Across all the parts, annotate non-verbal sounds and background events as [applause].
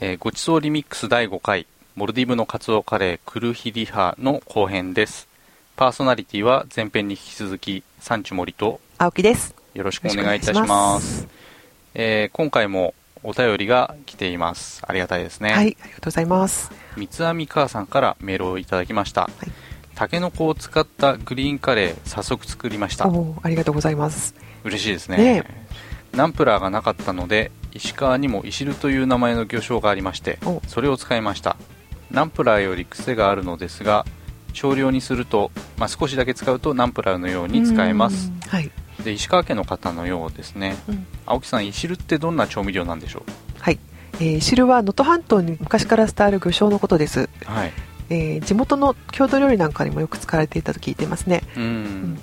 えーごちそうリミックス第5回モルディブのカツオカレークルヒリハの後編です。パーソナリティは前編に引き続きサンチュモリと青木です。よろしくお願いいたします。えー今回もお便りが来ています。ありがたいですね、はい、ありがとうございます。三つ編み母さんからメールをいただきました、い。タケノコを使ったグリーンカレー早速作りました。おーありがとうございます。嬉しいですね。ねナンプラーがなかったので石川にも石るという名前の魚醤がありましておそれを使いましたナンプラーより癖があるのですが少量にすると、まあ、少しだけ使うとナンプラーのように使えますうん。はい。で石川県の方のようですねうん青木さん石るってどんな調味料なんでしょはい。えー、汁は能登半島に昔から伝わる魚醤のことです。うはいえー地元の郷土料理なんかにもよく使われていたと聞いていますね。うん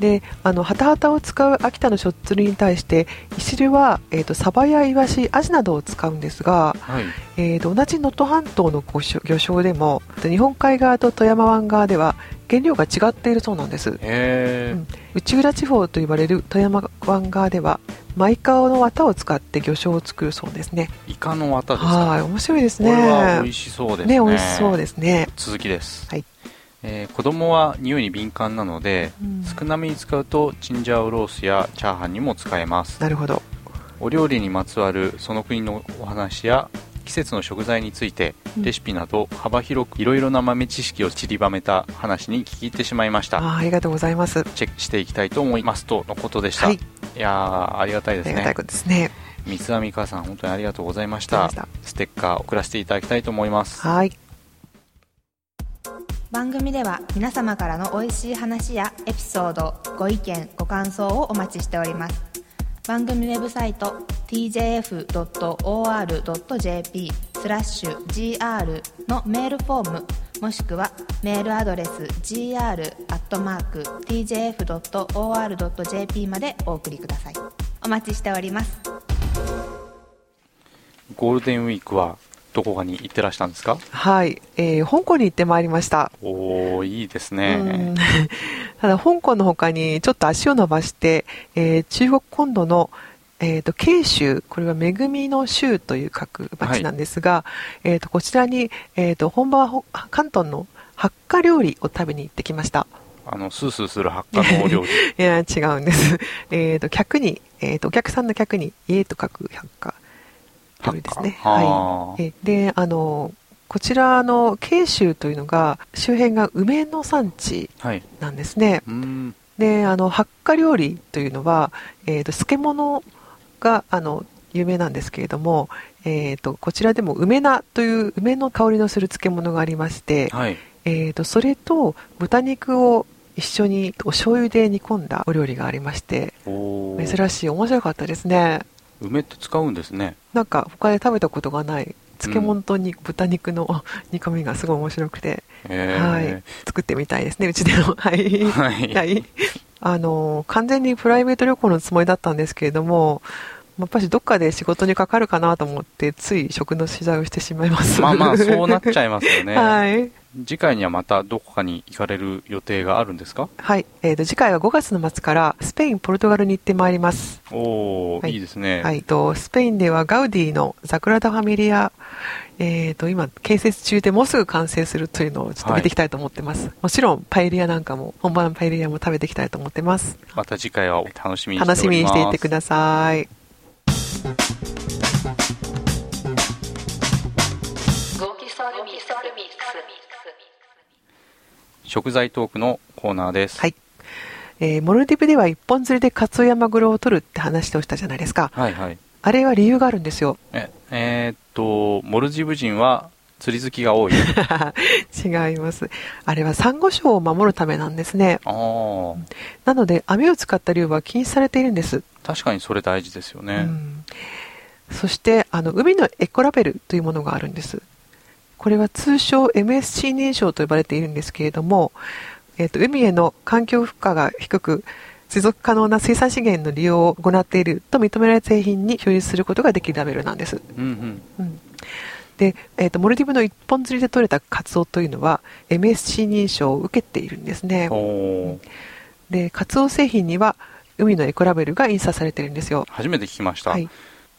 で、あのハタハタを使う秋田のしょっつるに対して、い汁はえっ、とサバやイワシ、アジなどを使うんですが、はい。えー、と同じ能登半島の魚醤魚醤でも日本海側と富山湾側では原料が違っているそうなんです。うん。内浦地方と呼ばれる富山湾側ではマイカオの綿を使って魚醤を作るそうですね。イカの綿ですか。はい面白いですこれはね美味しそうですね。ね美味しそうですね。続きです、はいえー子供は匂いに敏感なので、うん。少なめに使うとチンジャオロースやチャーハンにも使えます。なるほど。お料理にまつわるその国のお話や季節の食材についてうん。レシピなど幅広くいろいろな豆知識を散りばめた話に聞き入ってしまいました。あーありがとうございます。チェックしていきたいと思いますとのことでした、はい。い、やーありがたいですね。ありがたいですね。三つ編み母さん本当にありがとうございました。ステッカー送らせていただきたいと思います。はい番組では皆様からの美味しい話やエピソードご意見ご感想をお待ちしております。番組ウェブサイト tjf.or.jp スラッシュ gr のメールフォームもしくはメールアドレス gr.tjf.or.jp までお送りください。お待ちしております。ゴールデンウィークはどこかに行ってらしたんですか？はい、えー香港に行ってまいりました。おおいいですうねん。[laughs] ただ香港の他にちょっと足を伸ばして、えー中国本土の、えー、と慶州これは恵みの州という書く町なんですが、えー、とこちらに、えー、と本場はほ広東の発火料理を食べに行ってきました。あのスースーする発火のお料理。[laughs] いや違うんです、えー、と客に、えー、とお客さんの客に家と書く百科料理ですね。はい、えであのこちらの慶州というのが周辺が梅の産地はい。なんですね。うーん。であの発火料理というのは、えー、と漬物があの有名なんですけれども、えー、とこちらでも梅菜という梅の香りのする漬物がありまして、はい。えー、とそれと豚肉を一緒にお醤油で煮込んだお料理がありまして珍しい面白かったですね梅って使うんですね。なんか他で食べたことがない漬物とに、豚肉の煮込みがすごい面白くて、へはい。え、作ってみたいですねうちでも。[laughs] はい。はい。はい、あの完全にプライベート旅行のつもりだったんですけれどもやっぱりどっかで仕事にかかるかなと思ってつい食の取材をしてしまいます。まあまあそうなっちゃいますよね、[laughs] はい、次回にはまたどこかに行かれる予定があるんですか？はい。えー、と次回は5月の末からスペインポルトガルに行ってまいります、おお、はい。い、いですね、はい、とスペインではガウディのザクラダ・ファミリアえー、と今建設中でもうすぐ完成するというのをちょっと見ていきたいと思ってます、もちろんパエリアなんかも本場のパエリアも食べていきたいと思ってます。また次回は楽しみにしております。楽しみにしていてください食材トークのコーナーですはいえーモルディブでは一本釣りでカツオやマグロを取るって話をしたじゃないですかはいはいあれは理由があるんですよええーっとモルジブ人は釣り好きが多い。[laughs] 違います。あれはサンゴ礁を守るためなんですね。なので網を使った漁は禁止されているんです、確かにそれ大事ですようね、ん、そしてあの海のエコラベルというものがあるんです。これは通称 MSC 認証と呼ばれているんですけれども、えー、と海への環境負荷が低く持続可能な水産資源の利用を行っていると認められた製品に表示することができるラベルなんです。うんうん。うんで、えー、とモルディブの一本釣りで取れたカツオというのは MSC 認証を受けているんですね。で、カツオ製品には海のエコラベルが印刷されているんですよ。初めて聞きました、はい。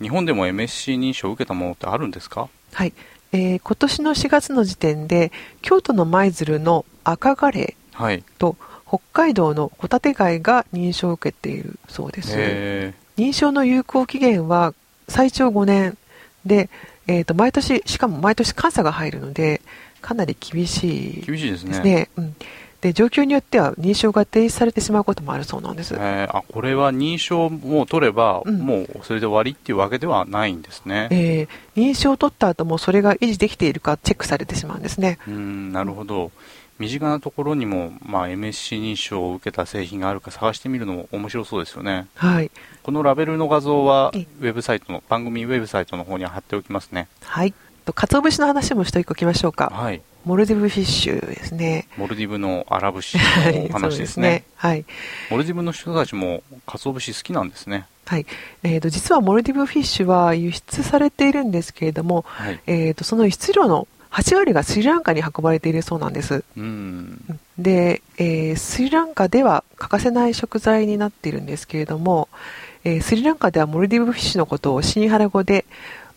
日本でも MSC 認証を受けたものってあるんですか？はい、えー今年の4月の時点で京都の舞鶴の赤ガレはい。ーと北海道のホタテ貝が認証を受けているそうです。へ認証の有効期限は最長5年で、えー、と毎年しかも毎年監査が入るのでかなり厳しいー厳しいですね。ね。うん、で状況によっては認証が停止されてしまうこともあるそうなんです、えーあこれは認証も取れば、うん。もうそれで終わりっていうわけではないんですね。えー認証を取った後もそれが維持できているかチェックされてしまうんですね。うんなるほど身近なところにも、まあ、MSC 認証を受けた製品があるか探してみるのも面白そうですよね。はい。このラベルの画像はウえ。ェブサイトの番組ウェブサイトの方には貼っておきますね。はい。と鰹節の話もしておきましょうか。はい。モルディブフィッシュですね。モルディブのアラ節はいの [laughs] お話ですそうね。はい。モルディブの人たちも鰹節好きなんですね。はい。えー、と実はモルディブフィッシュは輸出されているんですけれども、はい。えー、とその輸出量の8割がスリランカに運ばれているそうなんです。うん。で、えースリランカでは欠かせない食材になっているんですけれども、えースリランカではモルディブフィッシュのことをシンハラ語で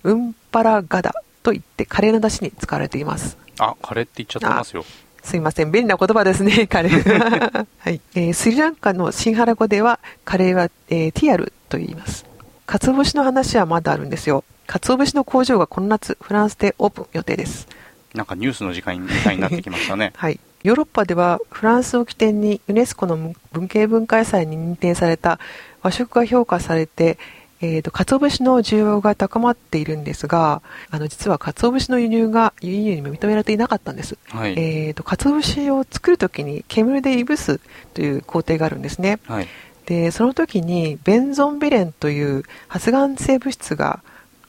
ウンパラガダと言ってカレーの出汁に使われています。あカレーって言っちゃってますよ。すいません。便利な言葉ですねカレー、はい。えースリランカのシンハラ語ではカレーは、えーティアルと言います。鰹節の話はまだあるんですよ。鰹節の工場がこの夏フランスでオープン予定ですなんかニュースの時間みたいになってきましたね。[laughs] はい、ヨーロッパではフランスを起点にユネスコの文系文化遺産に認定された和食が評価されて、えー、と鰹節の需要が高まっているんですがあの実は鰹節の輸入が輸入に認められていなかったんです、はい、えー、と鰹節を作るときに煙でいぶすという工程があるんですね。はい。でその時にベンゾンビレンという発がん性物質が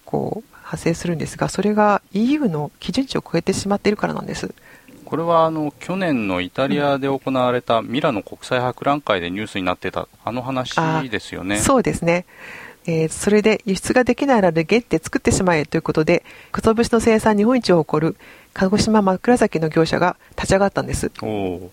こう発生するんですがそれが EU の基準値を超えてしまっているからなんです。これはあの去年のイタリアで行われたミラノ国際博覧会でニュースになってたあの話ですよね。そうですね。えーそれで輸出ができないならゲッて作ってしまえということで、鰹節の生産日本一を誇る鹿児島枕崎の業者が立ち上がったんです。おお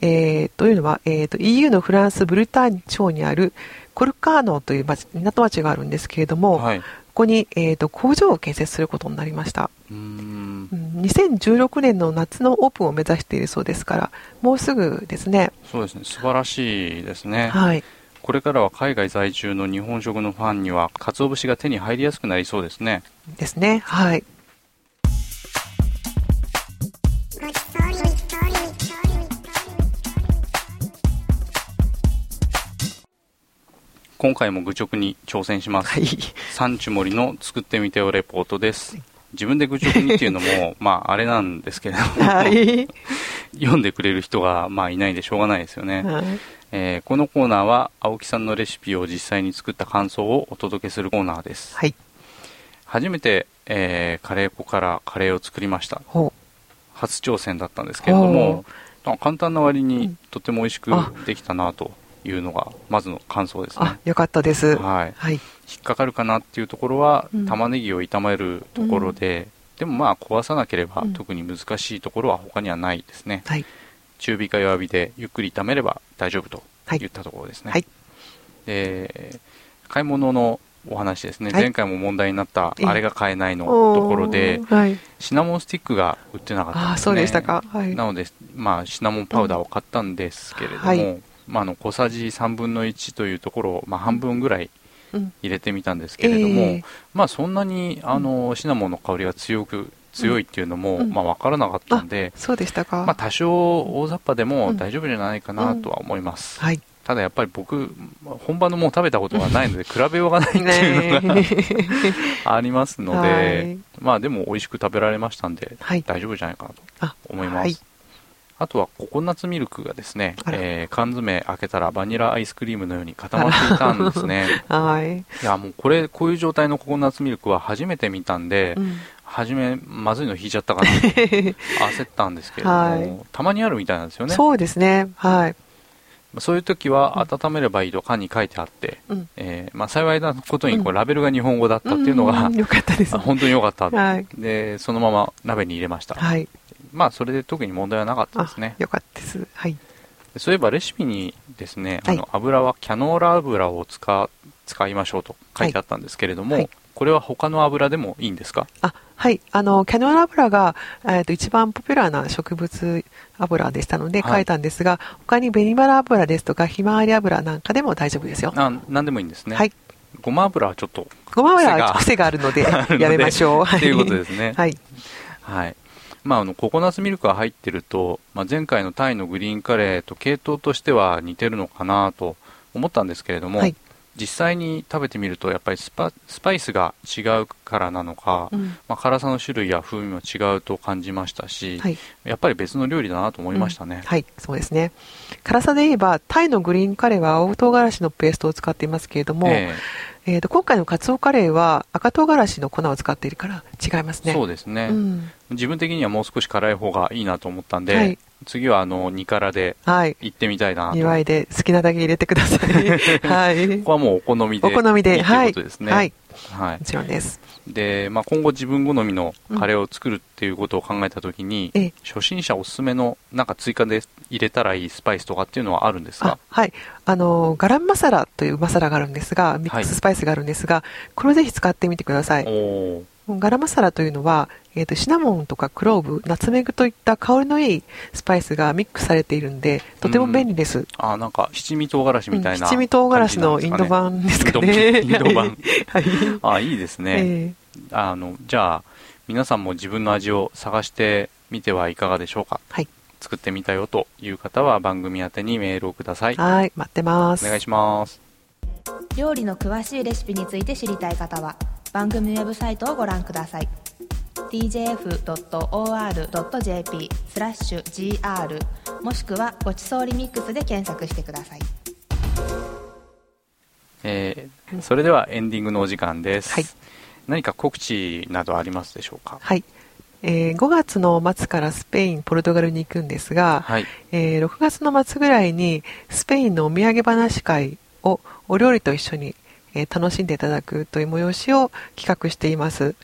えーというのは、えーと EU のフランス・ブルターニュ地方にあるコルカーノという町港町があるんですけれども、はいここに、えーと工場を建設することになりました。うん2016年の夏のオープンを目指しているそうですから、もうすぐですね。そうですね素晴らしいですねはい。これからは海外在住の日本食のファンには鰹節が手に入りやすくなりそうですねですね。はい。今回も愚直に挑戦します、はい。サンチュモリの作ってみてよレポートです。自分で愚直にっていうのも [laughs] まああれなんですけれど。も、はい。[laughs] 読んでくれる人がまあいないんでしょうがないですよね、はい。えーこのコーナーは青木さんのレシピを実際に作った感想をお届けするコーナーです。はい。初めて、えーカレー粉からカレーを作りました。ほ初挑戦だったんですけれどもあ簡単な割うにん。とても美味しくあ。できたなというのがまずの感想ですあね、よかったです。はい、はい。引っかかるかなっていうところは、うん。玉ねぎを炒めるところで、でもまあ壊さなければうん。特に難しいところは他にはないですね、はい。中火か弱火でゆっくり炒めれば大丈夫とはい。いったところですね、はい。で買い物のお話ですね、はい。前回も問題になったええ。あれが買えないのところではい。シナモンスティックが売ってなかったんですね。ああ、そうでしたか。はい。なので、まあ、シナモンパウダーを買ったんですけれども、はいまあ、あの小さじ3分の1というところを、まあ、半分ぐらいうん。入れてみたんですけれども、ええ。まあ、そんなにあのシナモンの香りが強く強いっていうのも、うん。まあ、分からなかったんで、そうでしたか。まあ、多少大雑把でもうん。大丈夫じゃないかなとは思います、はい。ただやっぱり僕本場のものを食べたことがないので [laughs] 比べようがないっていうのが、ね [laughs] ありますので、はい。まあでも美味しく食べられましたんで、はい。大丈夫じゃないかなとあ、思います、はい。あとはココナッツミルクがですね、えー缶詰開けたらバニラアイスクリームのように固まっていたんですね [laughs] はい。いやもうこれこういう状態のココナッツミルクは初めて見たんで、うん初めまずいの引いちゃったかなと [laughs] 焦ったんですけれども、はいたまにあるみたいなんですよねそうですね。はい。そういう時は温めればいいと缶に書いてあって、うん。えーまあ、幸いなことにこううんラベルが日本語だったっていうのが、んよかったですあ。[laughs] 本当に良かった、はい。でそのまま鍋に入れました、はい。まあそれで特に問題はなかったであすね、よかったです。はい。そういえばレシピにですね、はい。あの油はキャノーラ油を使使いましょうと書いてあったんですけれども、はい。これは他の油でもいいんですか？あはい、あのキャノーラ油が、えー、と一番ポピュラーな植物油でしたのではい。書いたんですが、他に紅バラ油ですとかひまわり油なんかでも大丈夫ですよ。あ何でもいいんですね、はい、ごま油はちょっとごま油は癖があるので [laughs] やめましょう。っていうことですね。はい、はいまあ、あのココナッツミルクが入ってると、まあ、前回のタイのグリーンカレーと系統としては似てるのかなと思ったんですけれども、はい。実際に食べてみるとやっぱりスパスパイスが違うからなのか、うん。まあ、辛さの種類や風味も違うと感じましたし、はい。やっぱり別の料理だなと思いましたね、はい、そうですね。辛さで言えば、タイのグリーンカレーは青唐辛子のペーストを使っていますけれども、ええーと今回のカツオカレーは赤唐辛子の粉を使っているから違いますね。えそうですね、うん自分的にはもう少し辛い方がいいなと思ったんで、はい次はあの2辛ではい。行ってみたいなと祝いで好きなだけ入れてください。[laughs] はい。ここはもうお好みでお好みで、いいということですね、はい。はいもちろんです。で、まあ、今後自分好みのカレーを作るっていうことを考えたときに、ええ初心者おすすめのなんか追加で入れたらいいスパイスとかっていうのはあるんですか？あはい。あの、ガラムマサラというマサラがあるんですが、ミックススパイスがあるんですが、これをぜひ使ってみてください。ガラムマサラというのは、えーと、シナモンとかクローブ、ナツメグといった香りのいいスパイスがミックスされているんで、とても便利です。あなんか七味唐辛子みたいな、うん七味唐辛子のインド版ですかね。インド版 [laughs] はい。あいいですね、えあのじゃあ皆さんも自分の味を探してみてはいかがでしょうかはい。作ってみたよという方は番組宛てにメールをくださいーはい、待ってます。お願いします料理の詳しいレシピについて知りたい方は番組ウェブサイトをご覧ください tjf.or.jp スラッシュ gr もしくはごちそうリミックスで検索してください。えーそれではエンディングのお時間です、はい。何か告知などありますでしょうか？はい。えー5月の末からスペイン、ポルトガルに行くんですが、はい。えー6月の末ぐらいにスペインのお土産話会をお料理と一緒に、えー楽しんでいただくという催しを企画しています。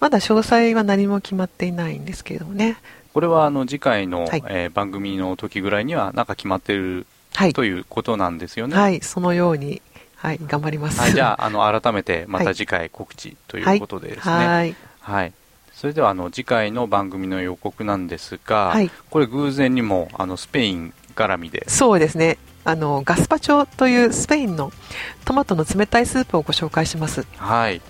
まだ詳細は何も決まっていないんですけれどもね。これはあの次回の、はいえー番組の時ぐらいにはなんか決まってるはい。ということなんですよね。はい、そのように、はい、頑張ります。はいじゃあ [laughs] あの改めてまはいた次回告知ということでですね。はい。はい。それではあの次回の番組の予告なんですが、はいこれ偶然にもあのスペイン絡みで、そうですね。あの、ガスパチョというスペインのトマトの冷たいスープをご紹介します。はい。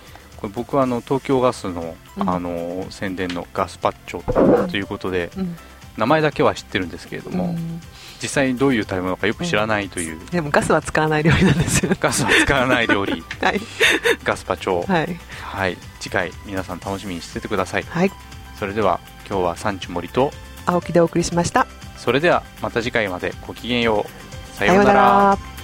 これ僕はあの東京ガスの,、うんあの宣伝のガスパッチョということで、うん。名前だけは知ってるんですけれども、うん実際にどういう食べ物かよく知らないという、でもガスは使わない料理なんですよ。ガスは使わない料理 [laughs] はい。ガスパチョはい。はい次回皆さん楽しみにしててくださいはい。それでは今日はサンチュモリと青木でお送りしました。それではまた次回までごきげんようささようなら。